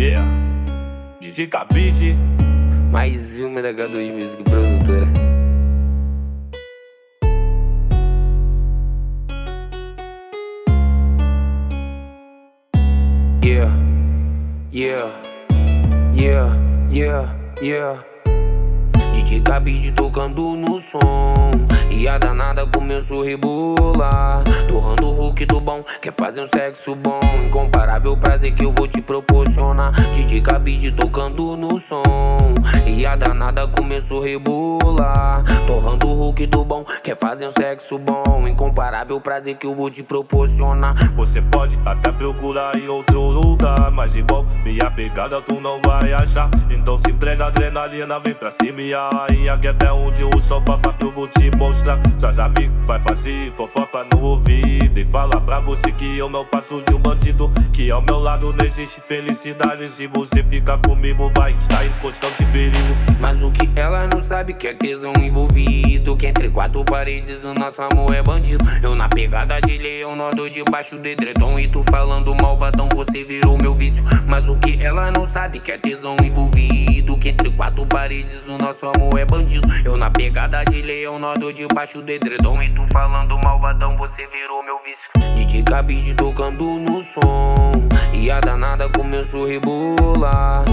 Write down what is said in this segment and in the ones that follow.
Yeah, DJ Cabide. Mais uma da H2 Music Produtora. Yeah, yeah, yeah, yeah, yeah. DJ Cabide tocando no som. E a danada começou a rebolar. Torrando o Hulk do bom Quer fazer um sexo bom. Incomparável prazer que eu vou te proporcionar. DJ Cabide tocando no som. E a danada começou a rebolar. Torrando o Hulk do bom Quer fazer um sexo bom. Incomparável prazer que eu vou te proporcionar. Você pode até procurar em outro lugar Mas igual minha pegada tu não vai achar. Então se entrega adrenalina, vem pra cima e rainha que até onde o sol papai eu vou te mostrar. Suas amigas vai fazer fofoca no ouvido e falar pra você que eu não passo de um bandido. Que ao meu lado não existe felicidade. Se você ficar comigo, vai estar em constante perigo. Mas o que ela não sabe que é tesão envolvido. Que entre quatro paredes o nosso amor é bandido. Eu na pegada de leão, nado debaixo de edredom. E tu falando malvadão, você virou meu vício. Mas o que ela não sabe que é tesão envolvido. Que entre quatro paredes o nosso amor é bandido. Eu na pegada de leão, nado debaixo do edredom. E tu falando malvadão, você virou meu vício. DJ Cabide tocando no som. E a danada começou a rebolar.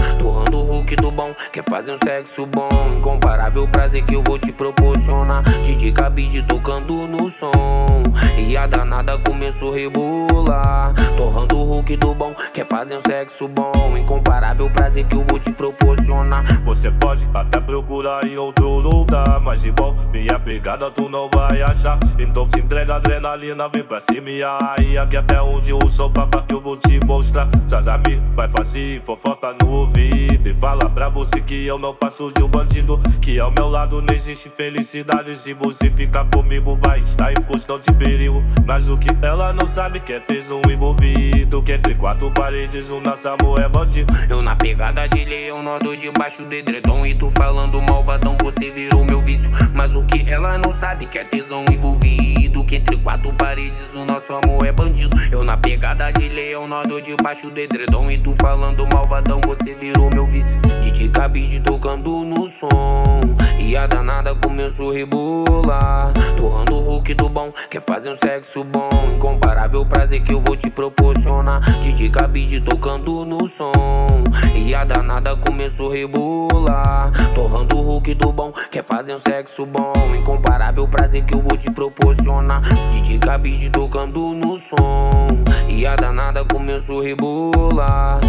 Hulk do bom, quer fazer um sexo bom. Incomparável prazer que eu vou te proporcionar. DJ Cabide tocando no som. E a danada começou a rebolar. Torrando o Hulk do bom, quer fazer um sexo bom. Incomparável prazer que eu vou te proporcionar. Você pode até procurar em outro lugar Mas igual minha pegada tu não vai achar Então se entrega adrenalina, vem pra cima e aí Aqui até onde o sol papai que eu vou te mostrar Suas amigas vai fazer fofoca no ouvido E fala pra você que eu não passo de um bandido Que ao meu lado não existe felicidade Se você ficar comigo vai estar em constante perigo Mas o que ela não sabe que é tesão envolvido Que entre quatro paredes o nosso amor é bandido Eu na pegada de leão, nado debaixo do edredom E tu falando malvadão, você virou meu vício. Mas o que ela não sabe que é tesão envolvido. Que entre quatro paredes o nosso amor é bandido. Eu na pegada de leão, nado debaixo do edredom. E tu falando malvadão, você virou meu vício. DJ Cabide tocando no som. E a danada começou a rebolar. Torrando o Hulk do bom, quer fazer um sexo bom. Incomparável prazer que eu vou te proporcionar. DJ Cabide tocando no som. E a danada começou a rebolar. Torrando o Hulk do bom, quer fazer um sexo bom. Incomparável prazer que eu vou te proporcionar. DJ Cabide tocando no som. E a danada começou a rebolar.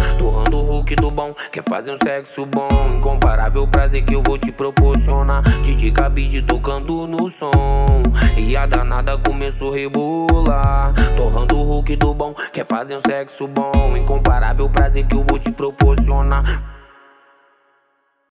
Hulk do bom, quer fazer um sexo bom. Incomparável prazer que eu vou te proporcionar. DJ Cabide tocando no som. E a danada começou a rebolar. Torrando o Hulk do bom, quer fazer um sexo bom. Incomparável prazer que eu vou te proporcionar.